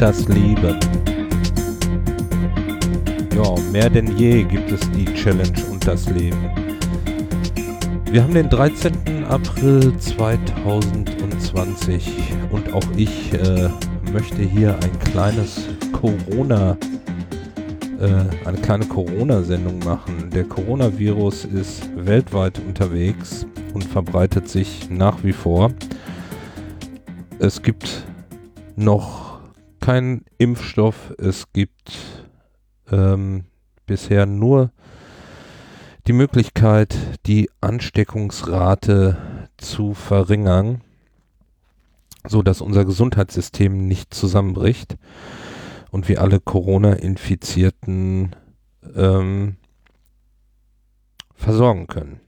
das Leben. Ja, mehr denn je gibt es die Challenge und das Leben. Wir haben den 13. April 2020 und auch ich äh, möchte hier ein kleines Corona äh, eine kleine Corona-Sendung machen. Der Coronavirus ist weltweit unterwegs und verbreitet sich nach wie vor. Es gibt noch keinen Impfstoff. Es gibt ähm, bisher nur die Möglichkeit, die Ansteckungsrate zu verringern, so dass unser Gesundheitssystem nicht zusammenbricht und wir alle Corona-Infizierten ähm, versorgen können.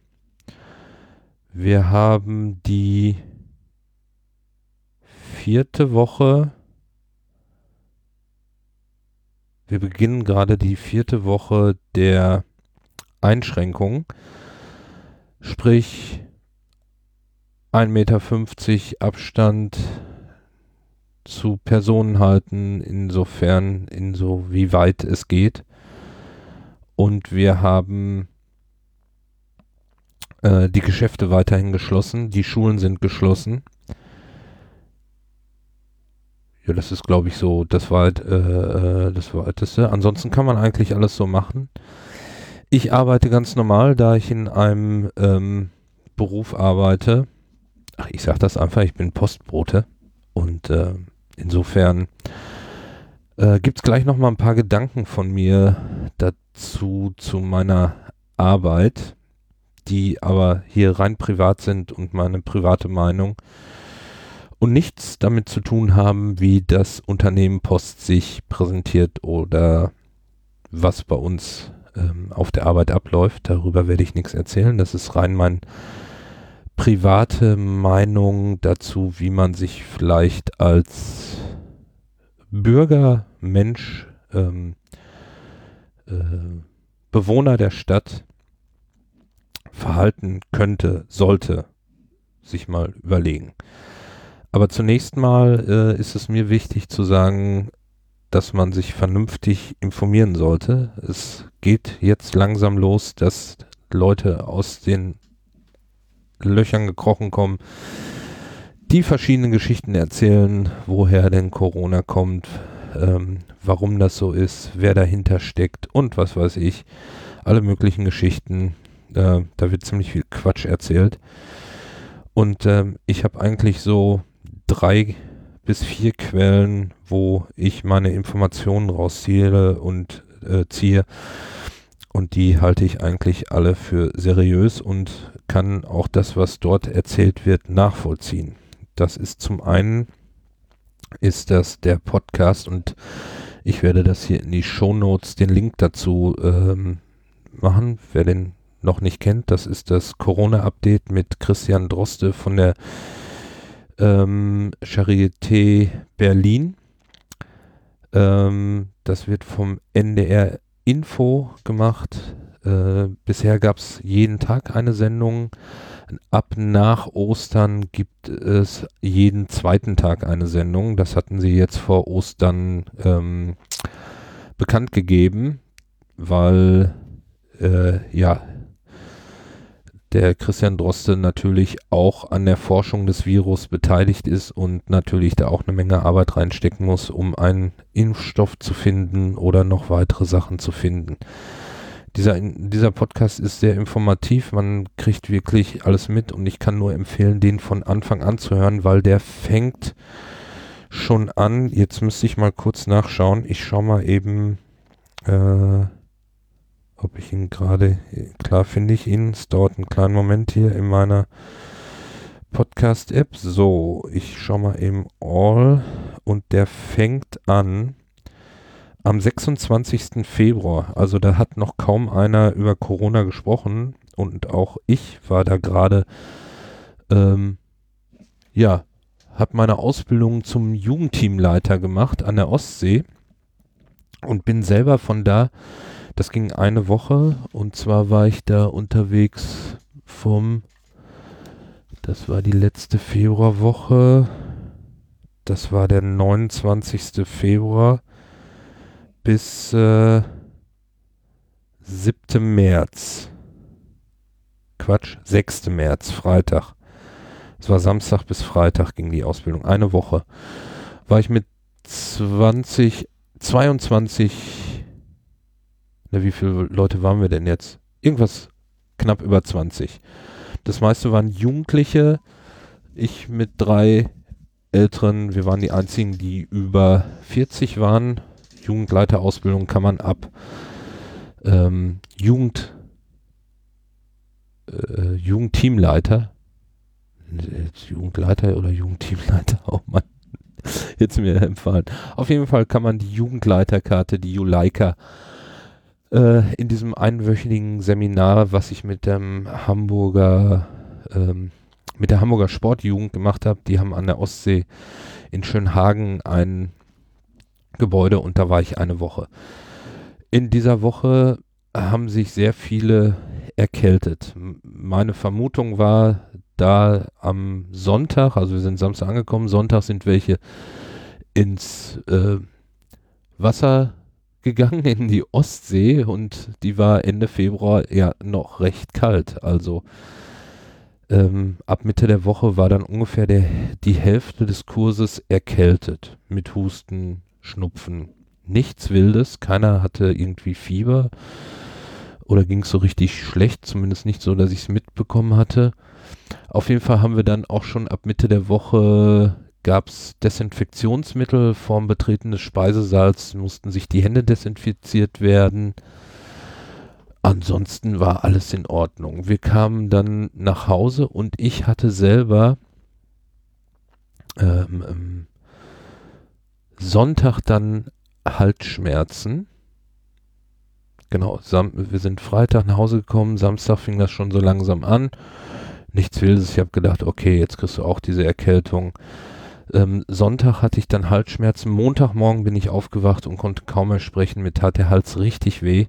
Wir haben die vierte Woche. Wir beginnen gerade die vierte Woche der Einschränkung. Sprich 1,50 Meter Abstand zu Personen halten, insofern, insoweit es geht. Und wir haben äh, die Geschäfte weiterhin geschlossen, die Schulen sind geschlossen. Ja, das ist, glaube ich, so das, weit, äh, äh, das Weiteste. Ansonsten kann man eigentlich alles so machen. Ich arbeite ganz normal, da ich in einem ähm, Beruf arbeite. Ach, ich sage das einfach, ich bin Postbote. Und äh, Insofern äh, gibt es gleich noch mal ein paar Gedanken von mir dazu, zu meiner Arbeit, die aber hier rein privat sind und meine private Meinung und nichts damit zu tun haben, wie das Unternehmen Post sich präsentiert oder was bei uns ähm, auf der Arbeit abläuft. Darüber werde ich nichts erzählen. Das ist rein mein private Meinung dazu, wie man sich vielleicht als Bürger, Mensch, ähm, äh, Bewohner der Stadt verhalten könnte, sollte, sich mal überlegen. Aber zunächst mal äh, ist es mir wichtig zu sagen, dass man sich vernünftig informieren sollte. Es geht jetzt langsam los, dass Leute aus den Löchern gekrochen kommen, die verschiedenen Geschichten erzählen, woher denn Corona kommt, ähm, warum das so ist, wer dahinter steckt und was weiß ich. Alle möglichen Geschichten. Äh, da wird ziemlich viel Quatsch erzählt. Und ähm, ich habe eigentlich so drei bis vier Quellen, wo ich meine Informationen rausziehe und äh, ziehe. Und die halte ich eigentlich alle für seriös und kann auch das, was dort erzählt wird, nachvollziehen. Das ist zum einen ist das der Podcast und ich werde das hier in die Show Notes den Link dazu ähm, machen. Wer den noch nicht kennt, das ist das Corona-Update mit Christian Droste von der ähm, Charité Berlin. Ähm, das wird vom NDR Info gemacht. Äh, bisher gab es jeden Tag eine Sendung. Ab nach Ostern gibt es jeden zweiten Tag eine Sendung. Das hatten sie jetzt vor Ostern ähm, bekannt gegeben, weil äh, ja der Christian Droste natürlich auch an der Forschung des Virus beteiligt ist und natürlich da auch eine Menge Arbeit reinstecken muss, um einen Impfstoff zu finden oder noch weitere Sachen zu finden. Dieser, dieser Podcast ist sehr informativ, man kriegt wirklich alles mit und ich kann nur empfehlen, den von Anfang an zu hören, weil der fängt schon an. Jetzt müsste ich mal kurz nachschauen. Ich schaue mal eben, äh, ob ich ihn gerade, klar finde ich ihn. Es dauert einen kleinen Moment hier in meiner Podcast-App. So, ich schaue mal eben All und der fängt an am 26. Februar, also da hat noch kaum einer über Corona gesprochen und auch ich war da gerade, ähm, ja, habe meine Ausbildung zum Jugendteamleiter gemacht an der Ostsee und bin selber von da Das ging eine Woche und zwar war ich da unterwegs vom, das war die letzte Februarwoche, das war der 29. Februar bis äh, 7. März. Quatsch, 6. März, Freitag. Es war Samstag bis Freitag ging die Ausbildung, eine Woche. War ich mit 20, 22, na, wie viele Leute waren wir denn jetzt? Irgendwas knapp über 20. Das meiste waren Jugendliche. Ich mit drei Älteren. Wir waren die einzigen, die über 40 waren. Jugendleiterausbildung kann man ab ähm, Jugend äh, Jugendteamleiter Jugendleiter oder Jugendteamleiter, oh Mann, jetzt mir empfallen. Auf jeden Fall kann man die Jugendleiterkarte, die Juleika, äh, in diesem einwöchigen Seminar, was ich mit dem Hamburger, ähm, mit der Hamburger Sportjugend gemacht habe, die haben an der Ostsee in Schönhagen ein Gebäude und da war ich eine Woche. In dieser Woche haben sich sehr viele erkältet. Meine Vermutung war, da am Sonntag, also wir sind Samstag angekommen, Sonntag sind welche ins äh, Wasser gegangen, in die Ostsee und die war Ende Februar ja noch recht kalt. Also ähm, ab Mitte der Woche war dann ungefähr der, die Hälfte des Kurses erkältet mit Husten, Schnupfen. Nichts Wildes, keiner hatte irgendwie Fieber oder ging es so richtig schlecht, zumindest nicht so, dass ich es mitbekommen hatte. Auf jeden Fall haben wir dann auch schon ab Mitte der Woche gab es Desinfektionsmittel vorm Betreten des Speisesaals, mussten sich die Hände desinfiziert werden. Ansonsten war alles in Ordnung. Wir kamen dann nach Hause und ich hatte selber ähm, ähm, Sonntag dann Halsschmerzen. Genau, wir sind Freitag nach Hause gekommen, Samstag fing das schon so langsam an nichts Wildes. Ich habe gedacht, okay, jetzt kriegst du auch diese Erkältung. Ähm, Sonntag hatte ich dann Halsschmerzen. Montagmorgen bin ich aufgewacht und konnte kaum mehr sprechen. Mir tat der Hals richtig weh.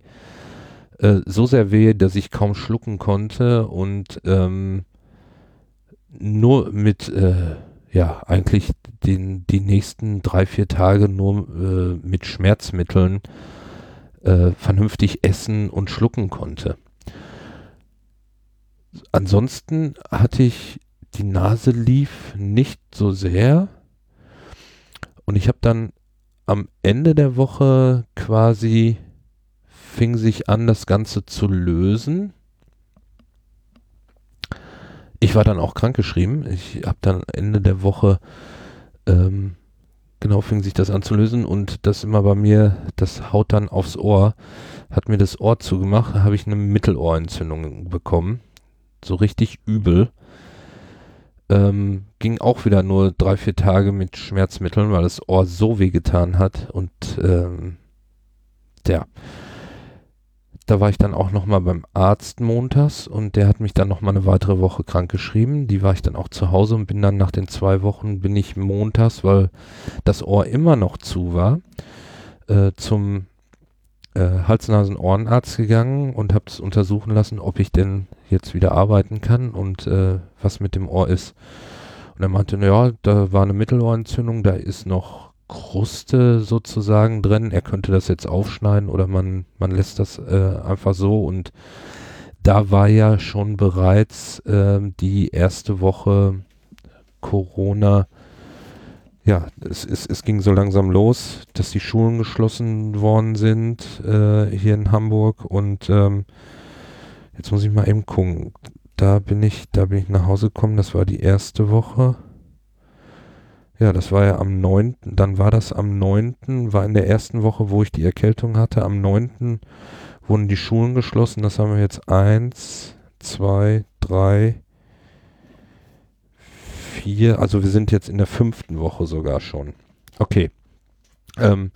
Äh, so sehr weh, dass ich kaum schlucken konnte und ähm, nur mit, äh, ja, eigentlich den, die nächsten drei, vier Tage nur äh, mit Schmerzmitteln äh, vernünftig essen und schlucken konnte ansonsten hatte ich die Nase lief nicht so sehr. Und ich habe dann am Ende der Woche quasi fing sich an, das Ganze zu lösen. Ich war dann auch krankgeschrieben. Ich habe dann Ende der Woche ähm, genau fing sich das an zu lösen und das immer bei mir, das haut dann aufs Ohr, hat mir das Ohr zugemacht, habe ich eine Mittelohrentzündung bekommen so richtig übel. Ähm, ging auch wieder nur drei, vier Tage mit Schmerzmitteln, weil das Ohr so weh getan hat. Und ähm, ja, da war ich dann auch nochmal beim Arzt montags und der hat mich dann nochmal eine weitere Woche krank geschrieben. Die war ich dann auch zu Hause und bin dann nach den zwei Wochen, bin ich montags, weil das Ohr immer noch zu war, äh, zum äh, Hals-Nasen-Ohrenarzt gegangen und habe es untersuchen lassen, ob ich denn jetzt wieder arbeiten kann und äh, was mit dem Ohr ist. Und er meinte, naja, da war eine Mittelohrentzündung, da ist noch Kruste sozusagen drin. Er könnte das jetzt aufschneiden oder man, man lässt das äh, einfach so. Und da war ja schon bereits äh, die erste Woche Corona ja, es, es, es ging so langsam los, dass die Schulen geschlossen worden sind äh, hier in Hamburg und ähm, jetzt muss ich mal eben gucken. Da bin ich, da bin ich nach Hause gekommen, das war die erste Woche. Ja, das war ja am 9., dann war das am 9., war in der ersten Woche, wo ich die Erkältung hatte, am 9. wurden die Schulen geschlossen, das haben wir jetzt eins, zwei, drei, vier, also wir sind jetzt in der fünften Woche sogar schon. Okay. Ähm,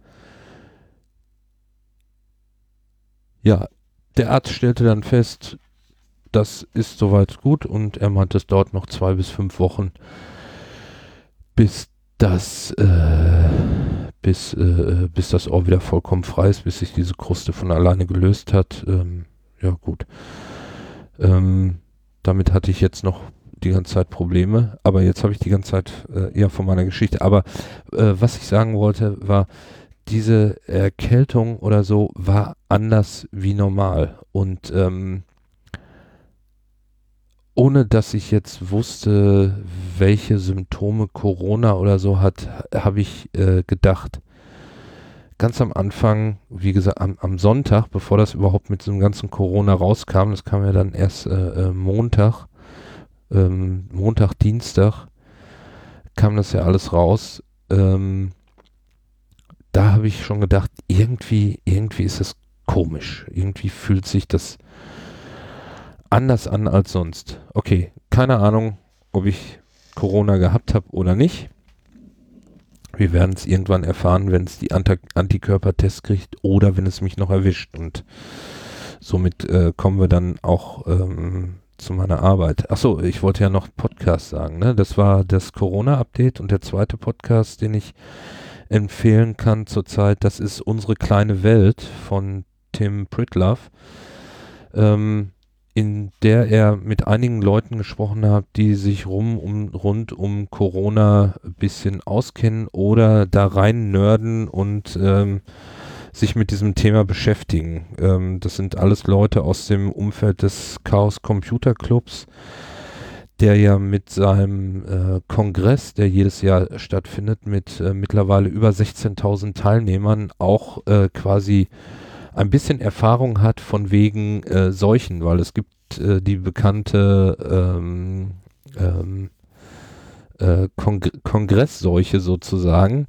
ja, der Arzt stellte dann fest, das ist soweit gut und er meinte, es dauert noch zwei bis fünf Wochen, bis das, äh, bis, äh, bis das Ohr wieder vollkommen frei ist, bis sich diese Kruste von alleine gelöst hat. Ähm, ja, gut. Ähm, damit hatte ich jetzt noch die ganze Zeit Probleme, aber jetzt habe ich die ganze Zeit äh, eher von meiner Geschichte. Aber äh, was ich sagen wollte, war, diese Erkältung oder so war anders wie normal. Und ähm, ohne dass ich jetzt wusste, welche Symptome Corona oder so hat, habe ich äh, gedacht, ganz am Anfang, wie gesagt, am, am, Sonntag, bevor das überhaupt mit diesem ganzen Corona rauskam, das kam ja dann erst äh, äh, Montag, ähm, Montag, Dienstag, kam das ja alles raus. Ähm, da habe ich schon gedacht, irgendwie, irgendwie ist das komisch. Irgendwie fühlt sich das anders an als sonst. Okay, keine Ahnung, ob ich Corona gehabt habe oder nicht. Wir werden es irgendwann erfahren, wenn es die Ant Antikörpertests kriegt oder wenn es mich noch erwischt. Und somit äh, kommen wir dann auch ähm, zu meiner Arbeit. Achso, ich wollte ja noch Podcast sagen. Ne? Das war das Corona-Update und der zweite Podcast, den ich empfehlen kann zurzeit, das ist Unsere kleine Welt von Tim Pritlove. Ähm, in der er mit einigen Leuten gesprochen hat, die sich rum um, rund um Corona ein bisschen auskennen oder da rein nörden und ähm, sich mit diesem Thema beschäftigen. Ähm, das sind alles Leute aus dem Umfeld des Chaos Computer Clubs, der ja mit seinem äh, Kongress, der jedes Jahr stattfindet, mit äh, mittlerweile über 16.000 Teilnehmern auch äh, quasi ein bisschen Erfahrung hat von wegen äh, Seuchen, weil es gibt äh, die bekannte ähm, ähm, äh, Kong Kongressseuche sozusagen,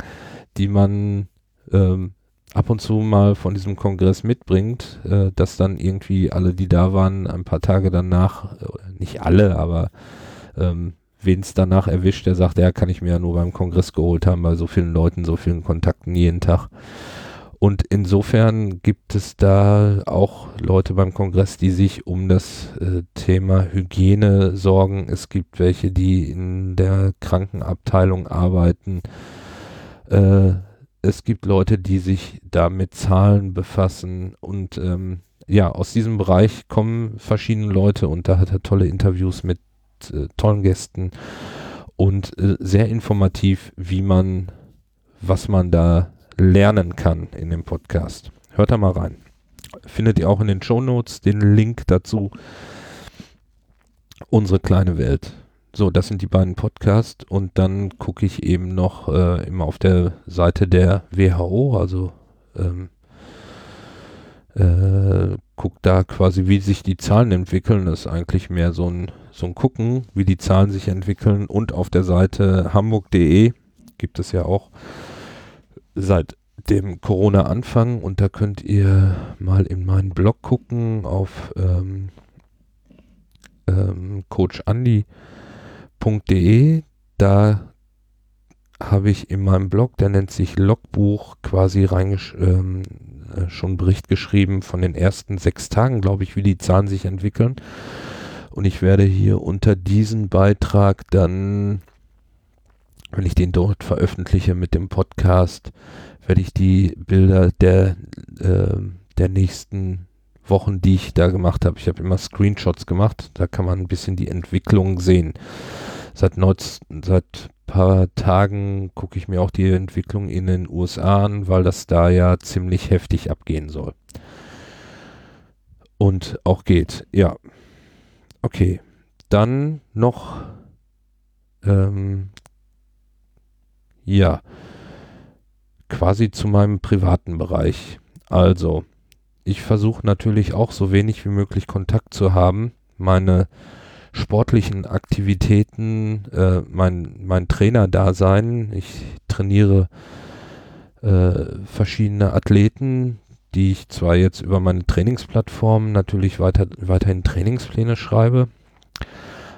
die man ähm, ab und zu mal von diesem Kongress mitbringt, äh, dass dann irgendwie alle, die da waren, ein paar Tage danach, nicht alle, aber ähm, wen es danach erwischt, der sagt, ja, kann ich mir ja nur beim Kongress geholt haben, bei so vielen Leuten, so vielen Kontakten jeden Tag. Und insofern gibt es da auch Leute beim Kongress, die sich um das äh, Thema Hygiene sorgen. Es gibt welche, die in der Krankenabteilung arbeiten. Äh, es gibt Leute, die sich da mit Zahlen befassen. Und ähm, ja, aus diesem Bereich kommen verschiedene Leute und da hat er tolle Interviews mit äh, tollen Gästen und äh, sehr informativ, wie man, was man da lernen kann in dem Podcast. Hört da mal rein. Findet ihr auch in den Show Notes den Link dazu. Unsere kleine Welt. So, das sind die beiden Podcasts und dann gucke ich eben noch äh, immer auf der Seite der WHO, also ähm, äh, guck da quasi, wie sich die Zahlen entwickeln. Das ist eigentlich mehr so ein, so ein Gucken, wie die Zahlen sich entwickeln. Und auf der Seite hamburg.de gibt es ja auch seit dem Corona-Anfang und da könnt ihr mal in meinen Blog gucken auf ähm, ähm, coachandi.de. Da habe ich in meinem Blog, der nennt sich Logbuch, quasi reingesch ähm, äh, schon Bericht geschrieben von den ersten sechs Tagen, glaube ich, wie die Zahlen sich entwickeln. Und ich werde hier unter diesem Beitrag dann wenn ich den dort veröffentliche mit dem Podcast, werde ich die Bilder der, äh, der nächsten Wochen, die ich da gemacht habe, ich habe immer Screenshots gemacht, da kann man ein bisschen die Entwicklung sehen. Seit, neuz, seit paar Tagen gucke ich mir auch die Entwicklung in den USA an, weil das da ja ziemlich heftig abgehen soll. Und auch geht, ja. Okay, dann noch ähm, ja, quasi zu meinem privaten Bereich. Also, ich versuche natürlich auch so wenig wie möglich Kontakt zu haben. Meine sportlichen Aktivitäten, äh, mein, mein Trainerdasein. Ich trainiere äh, verschiedene Athleten, die ich zwar jetzt über meine Trainingsplattform natürlich weiter, weiterhin Trainingspläne schreibe,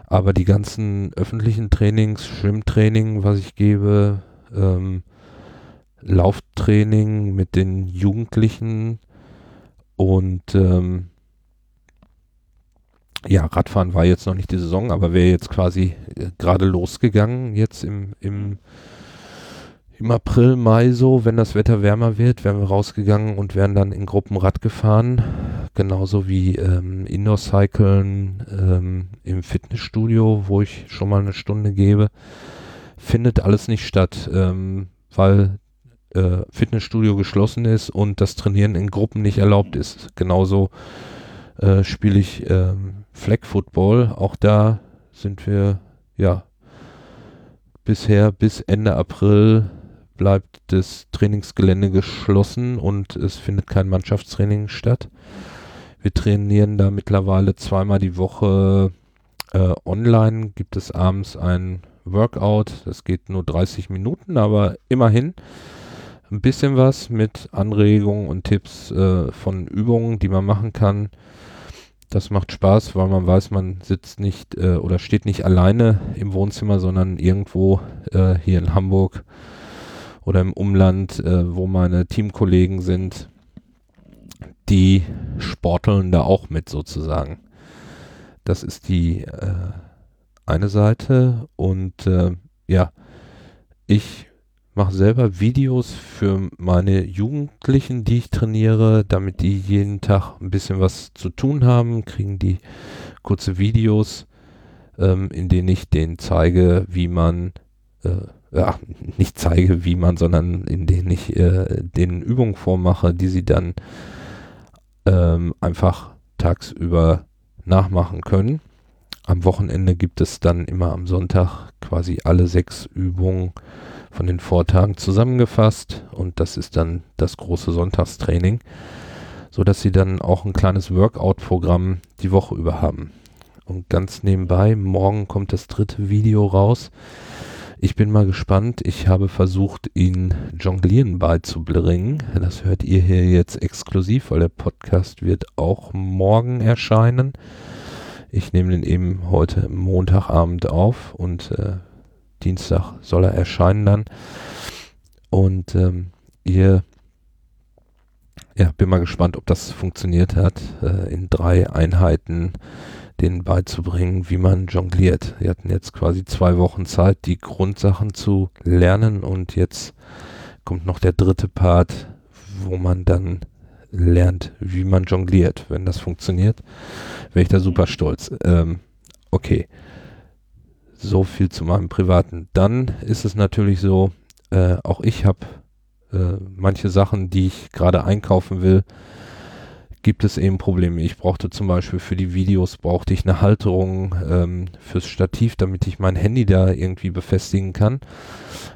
aber die ganzen öffentlichen Trainings, Schwimmtraining, was ich gebe, ähm, Lauftraining mit den Jugendlichen und ähm, ja, Radfahren war jetzt noch nicht die Saison, aber wäre jetzt quasi äh, gerade losgegangen, jetzt im, im, im April, Mai so, wenn das Wetter wärmer wird, wären wir rausgegangen und wären dann in Gruppen Rad gefahren. Genauso wie ähm, Indoor-Cyclen ähm, im Fitnessstudio, wo ich schon mal eine Stunde gebe. Findet alles nicht statt, ähm, weil äh, Fitnessstudio geschlossen ist und das Trainieren in Gruppen nicht erlaubt ist. Genauso äh, spiele ich ähm, Flag Football. Auch da sind wir ja bisher bis Ende April bleibt das Trainingsgelände geschlossen und es findet kein Mannschaftstraining statt. Wir trainieren da mittlerweile zweimal die Woche äh, online. Gibt es abends ein Workout. Das geht nur 30 Minuten, aber immerhin ein bisschen was mit Anregungen und Tipps äh, von Übungen, die man machen kann. Das macht Spaß, weil man weiß, man sitzt nicht äh, oder steht nicht alleine im Wohnzimmer, sondern irgendwo äh, hier in Hamburg oder im Umland, äh, wo meine Teamkollegen sind, die sporteln da auch mit sozusagen. Das ist die äh, eine Seite und äh, ja, ich mache selber Videos für meine Jugendlichen, die ich trainiere, damit die jeden Tag ein bisschen was zu tun haben, kriegen die kurze Videos, ähm, in denen ich denen zeige, wie man äh, ja, nicht zeige, wie man, sondern in denen ich äh, den Übungen vormache, die sie dann ähm, einfach tagsüber nachmachen können. Am Wochenende gibt es dann immer am Sonntag quasi alle sechs Übungen von den Vortagen zusammengefasst und das ist dann das große Sonntagstraining, so dass sie dann auch ein kleines Workout-Programm die Woche über haben. Und ganz nebenbei, morgen kommt das dritte Video raus ich bin mal gespannt. Ich habe versucht, ihn Jonglieren beizubringen. Das hört ihr hier jetzt exklusiv, weil der Podcast wird auch morgen erscheinen. Ich nehme den eben heute Montagabend auf und äh, Dienstag soll er erscheinen dann. Und ähm, ihr, ja, bin mal gespannt, ob das funktioniert hat. Äh, in drei Einheiten denen beizubringen, wie man jongliert. Wir hatten jetzt quasi zwei Wochen Zeit, die Grundsachen zu lernen und jetzt kommt noch der dritte Part, wo man dann lernt, wie man jongliert. Wenn das funktioniert, wäre ich da super stolz. Ähm, okay. So viel zu meinem Privaten. Dann ist es natürlich so, äh, auch ich habe äh, manche Sachen, die ich gerade einkaufen will, gibt es eben Probleme. Ich brauchte zum Beispiel für die Videos brauchte ich eine Halterung ähm, fürs Stativ, damit ich mein Handy da irgendwie befestigen kann.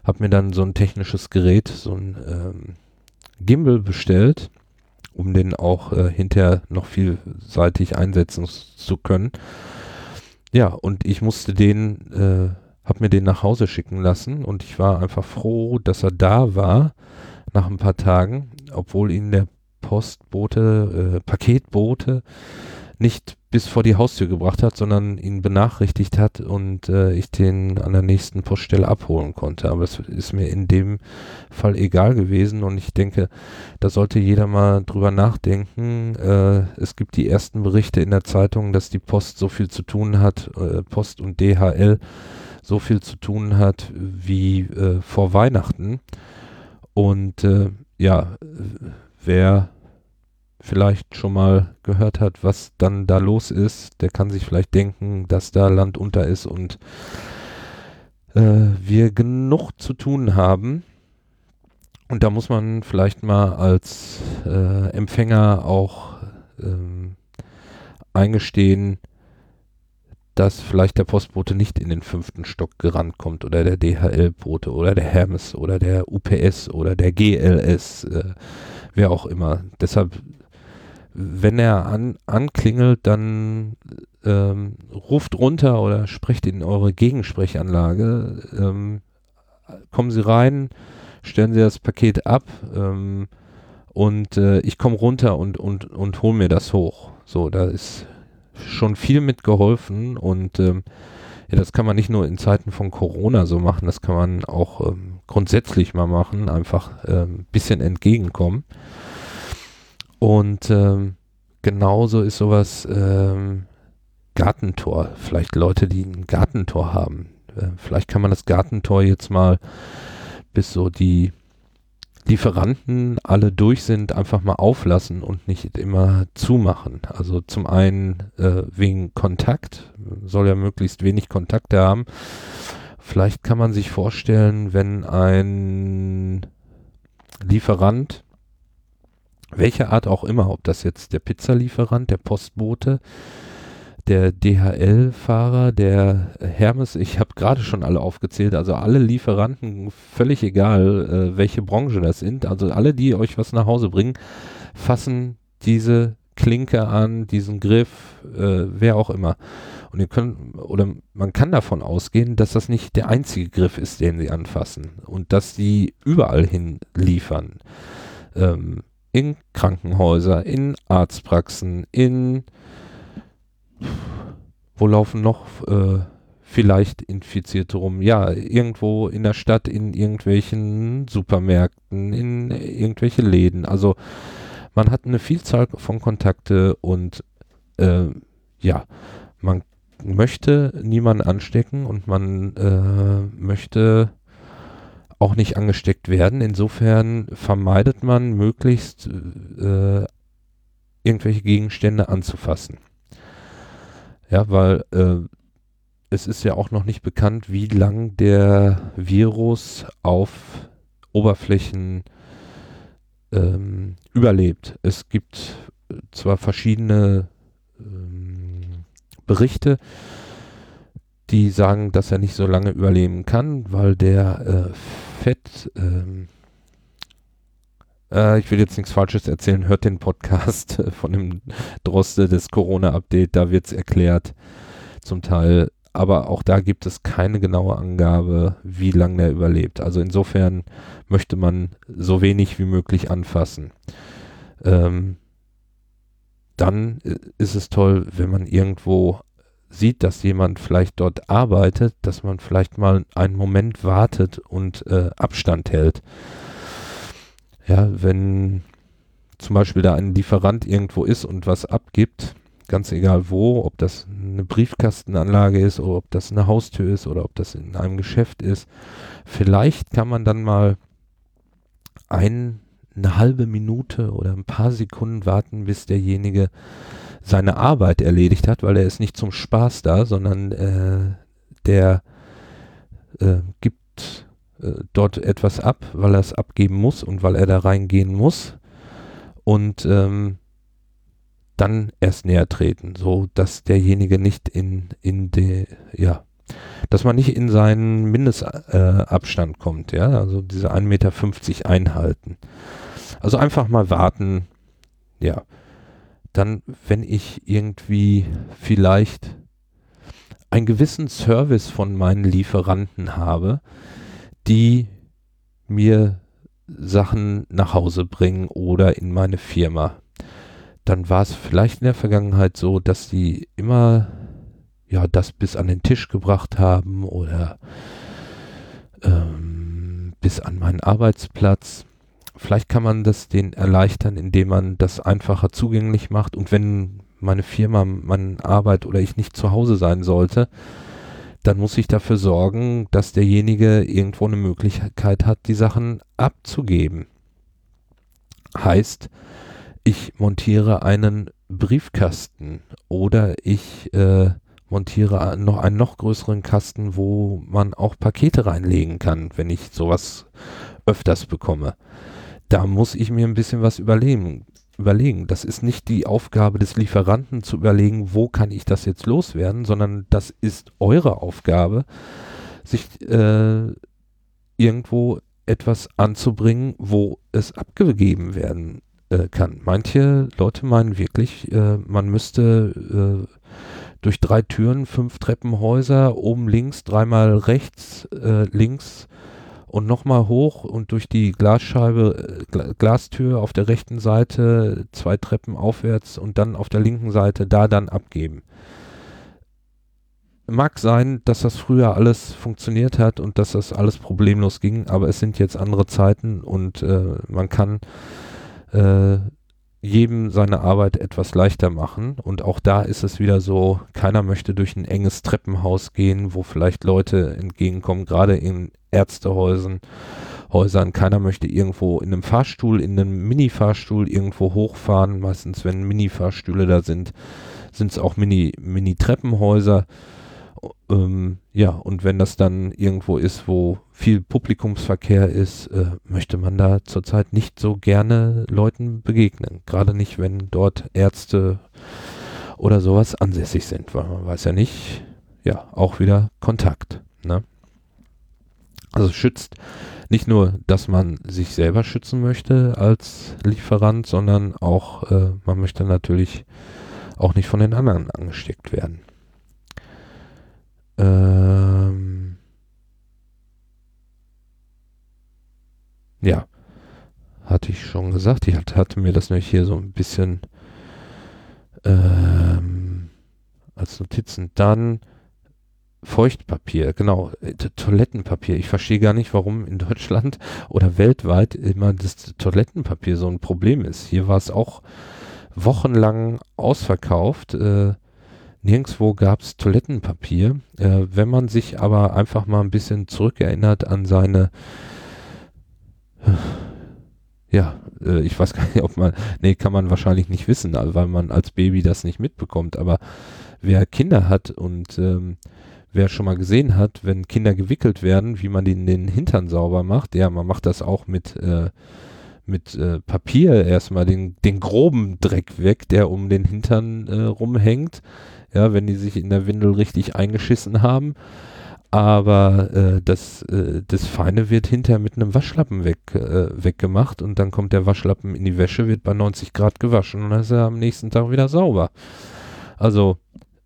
Hab mir dann so ein technisches Gerät, so ein ähm, Gimbal bestellt, um den auch äh, hinterher noch vielseitig einsetzen zu können. Ja, und ich musste den, äh, hab mir den nach Hause schicken lassen und ich war einfach froh, dass er da war nach ein paar Tagen, obwohl ihn der Postbote, äh, Paketbote nicht bis vor die Haustür gebracht hat, sondern ihn benachrichtigt hat und äh, ich den an der nächsten Poststelle abholen konnte. Aber es ist mir in dem Fall egal gewesen und ich denke, da sollte jeder mal drüber nachdenken. Äh, es gibt die ersten Berichte in der Zeitung, dass die Post so viel zu tun hat, äh, Post und DHL so viel zu tun hat wie äh, vor Weihnachten. Und äh, ja, wer vielleicht schon mal gehört hat, was dann da los ist, der kann sich vielleicht denken, dass da Land unter ist und äh, wir genug zu tun haben. Und da muss man vielleicht mal als äh, Empfänger auch ähm, eingestehen, dass vielleicht der Postbote nicht in den fünften Stock gerannt kommt oder der DHL-Bote oder der Hermes oder der UPS oder der GLS, äh, wer auch immer. Deshalb wenn er an, anklingelt, dann ähm, ruft runter oder sprecht in eure Gegensprechanlage. Ähm, kommen Sie rein, stellen Sie das Paket ab ähm, und äh, ich komme runter und, und, und hole mir das hoch. So, da ist schon viel mitgeholfen und ähm, ja, das kann man nicht nur in Zeiten von Corona so machen, das kann man auch ähm, grundsätzlich mal machen, einfach ein ähm, bisschen entgegenkommen. Und ähm, genauso ist sowas ähm, Gartentor. Vielleicht Leute, die ein Gartentor haben. Äh, vielleicht kann man das Gartentor jetzt mal bis so die Lieferanten alle durch sind, einfach mal auflassen und nicht immer zumachen. Also zum einen äh, wegen Kontakt, soll ja möglichst wenig Kontakte haben. Vielleicht kann man sich vorstellen, wenn ein Lieferant, welche Art auch immer, ob das jetzt der Pizzalieferant, der Postbote, der DHL-Fahrer, der Hermes, ich habe gerade schon alle aufgezählt, also alle Lieferanten, völlig egal, äh, welche Branche das sind, also alle, die euch was nach Hause bringen, fassen diese Klinke an, diesen Griff, äh, wer auch immer. Und ihr könnt, oder man kann davon ausgehen, dass das nicht der einzige Griff ist, den sie anfassen und dass sie überall hin liefern. Ähm, in Krankenhäuser, in Arztpraxen, in wo laufen noch äh, vielleicht Infizierte rum? Ja, irgendwo in der Stadt, in irgendwelchen Supermärkten, in irgendwelche Läden. Also man hat eine Vielzahl von Kontakte und äh, ja, man möchte niemanden anstecken und man äh, möchte auch nicht angesteckt werden. Insofern vermeidet man möglichst äh, irgendwelche Gegenstände anzufassen. Ja, weil äh, es ist ja auch noch nicht bekannt, wie lang der Virus auf Oberflächen ähm, überlebt. Es gibt zwar verschiedene ähm, Berichte, die sagen, dass er nicht so lange überleben kann, weil der äh, Fett, ähm, äh, ich will jetzt nichts Falsches erzählen, hört den Podcast von dem Droste des Corona-Update, da wird es erklärt zum Teil. Aber auch da gibt es keine genaue Angabe, wie lange der überlebt. Also insofern möchte man so wenig wie möglich anfassen. Ähm, dann äh, ist es toll, wenn man irgendwo sieht, dass jemand vielleicht dort arbeitet, dass man vielleicht mal einen Moment wartet und äh, Abstand hält. Ja, wenn zum Beispiel da ein Lieferant irgendwo ist und was abgibt, ganz egal wo, ob das eine Briefkastenanlage ist oder ob das eine Haustür ist oder ob das in einem Geschäft ist, vielleicht kann man dann mal ein, eine halbe Minute oder ein paar Sekunden warten, bis derjenige seine Arbeit erledigt hat, weil er ist nicht zum Spaß da, sondern äh, der äh, gibt äh, dort etwas ab, weil er es abgeben muss und weil er da reingehen muss und ähm, dann erst näher treten, so dass derjenige nicht in in de ja dass man nicht in seinen Mindestabstand äh, kommt, ja, also diese 1,50 Meter einhalten. Also einfach mal warten, ja. Dann, wenn ich irgendwie vielleicht einen gewissen Service von meinen Lieferanten habe, die mir Sachen nach Hause bringen oder in meine Firma. Dann war es vielleicht in der Vergangenheit so, dass die immer ja das bis an den Tisch gebracht haben oder ähm, bis an meinen Arbeitsplatz. Vielleicht kann man das den erleichtern, indem man das einfacher zugänglich macht und wenn meine Firma, meine Arbeit oder ich nicht zu Hause sein sollte, dann muss ich dafür sorgen, dass derjenige irgendwo eine Möglichkeit hat, die Sachen abzugeben. Heißt, ich montiere einen Briefkasten oder ich äh, montiere noch einen noch größeren Kasten, wo man auch Pakete reinlegen kann, wenn ich sowas öfters bekomme. Da muss ich mir ein bisschen was überlegen überlegen. Das ist nicht die Aufgabe des Lieferanten zu überlegen, wo kann ich das jetzt loswerden, sondern das ist eure Aufgabe, sich äh, irgendwo etwas anzubringen, wo es abgegeben werden äh, kann. Manche Leute meinen wirklich, äh, man müsste äh, durch drei Türen, fünf Treppenhäuser, oben links, dreimal rechts, äh, links und nochmal hoch und durch die Glasscheibe, äh, Glastür auf der rechten Seite, zwei Treppen aufwärts und dann auf der linken Seite da dann abgeben. Mag sein, dass das früher alles funktioniert hat und dass das alles problemlos ging, aber es sind jetzt andere Zeiten und äh, man kann äh, jedem seine Arbeit etwas leichter machen. Und auch da ist es wieder so, keiner möchte durch ein enges Treppenhaus gehen, wo vielleicht Leute entgegenkommen, gerade in Ärztehäusern, Häusern. Keiner möchte irgendwo in einem Fahrstuhl, in einem Mini-Fahrstuhl irgendwo hochfahren. Meistens, wenn Mini-Fahrstühle da sind, sind es auch Mini-Treppenhäuser. Ähm, ja, und wenn das dann irgendwo ist, wo viel Publikumsverkehr ist, äh, möchte man da zurzeit nicht so gerne Leuten begegnen. Gerade nicht, wenn dort Ärzte oder sowas ansässig sind, weil man weiß ja nicht, ja, auch wieder Kontakt. Ne? Also schützt nicht nur, dass man sich selber schützen möchte als Lieferant, sondern auch, äh, man möchte natürlich auch nicht von den anderen angesteckt werden. Ähm ja, hatte ich schon gesagt. Ich hatte, mir das nämlich hier so ein bisschen ähm, als Notizen. Dann Feuchtpapier, genau, äh, Toilettenpapier. Ich verstehe gar nicht, warum in Deutschland oder weltweit immer das Toilettenpapier so ein Problem ist. Hier war es auch wochenlang ausverkauft. Äh, nirgendwo gab es Toilettenpapier. Äh, wenn man sich aber einfach mal ein bisschen zurückerinnert an seine, ja, äh, ich weiß gar nicht, ob man, nee, kann man wahrscheinlich nicht wissen, weil man als Baby das nicht mitbekommt. Aber wer Kinder hat und ähm, wer schon mal gesehen hat, wenn Kinder gewickelt werden, wie man den, den Hintern sauber macht, ja, man macht das auch mit, äh, mit äh, Papier erstmal den, den groben Dreck weg, der um den Hintern äh, rumhängt, ja, wenn die sich in der Windel richtig eingeschissen haben. Aber äh, das, äh, das Feine wird hinterher mit einem Waschlappen weg, äh, weggemacht und dann kommt der Waschlappen in die Wäsche, wird bei 90 Grad gewaschen und dann ist er am nächsten Tag wieder sauber. Also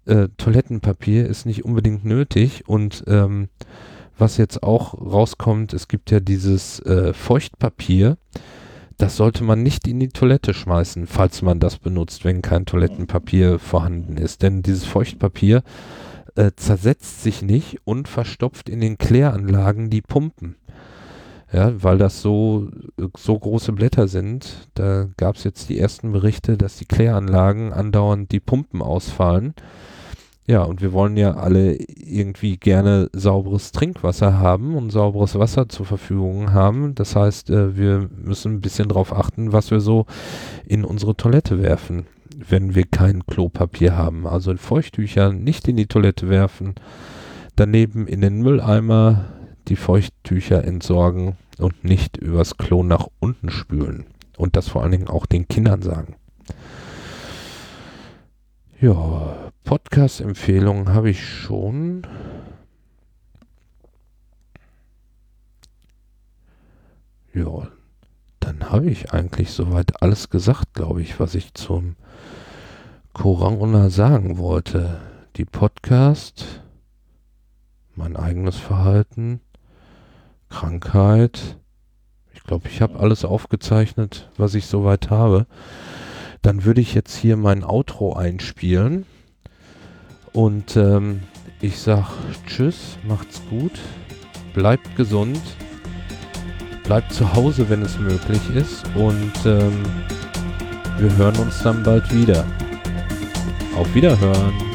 äh, Toilettenpapier ist nicht unbedingt nötig und ähm, was jetzt auch rauskommt, es gibt ja dieses äh, Feuchtpapier, das sollte man nicht in die Toilette schmeißen, falls man das benutzt, wenn kein Toilettenpapier vorhanden ist. Denn dieses Feuchtpapier äh, zersetzt sich nicht und verstopft in den Kläranlagen die Pumpen. Ja, weil das so, so große Blätter sind. Da gab es jetzt die ersten Berichte, dass die Kläranlagen andauernd die Pumpen ausfallen. Ja, und wir wollen ja alle irgendwie gerne sauberes Trinkwasser haben und sauberes Wasser zur Verfügung haben. Das heißt, äh, wir müssen ein bisschen darauf achten, was wir so in unsere Toilette werfen, wenn wir kein Klopapier haben. Also Feuchttücher nicht in die Toilette werfen, daneben in den Mülleimer die Feuchttücher entsorgen und nicht übers Klo nach unten spülen. Und das vor allen Dingen auch den Kindern sagen. Ja, Podcast-Empfehlungen habe ich schon. Ja, dann habe ich eigentlich soweit alles gesagt, glaube ich, was ich zum Corona sagen wollte. Die Podcast, mein eigenes Verhalten, Krankheit. Ich glaube, ich habe alles aufgezeichnet, was ich soweit habe. Dann würde ich jetzt hier mein Outro einspielen. Und ähm, ich sag Tschüss, macht's gut, bleibt gesund, bleibt zu Hause, wenn es möglich ist. Und ähm, wir hören uns dann bald wieder. Auf Wiederhören.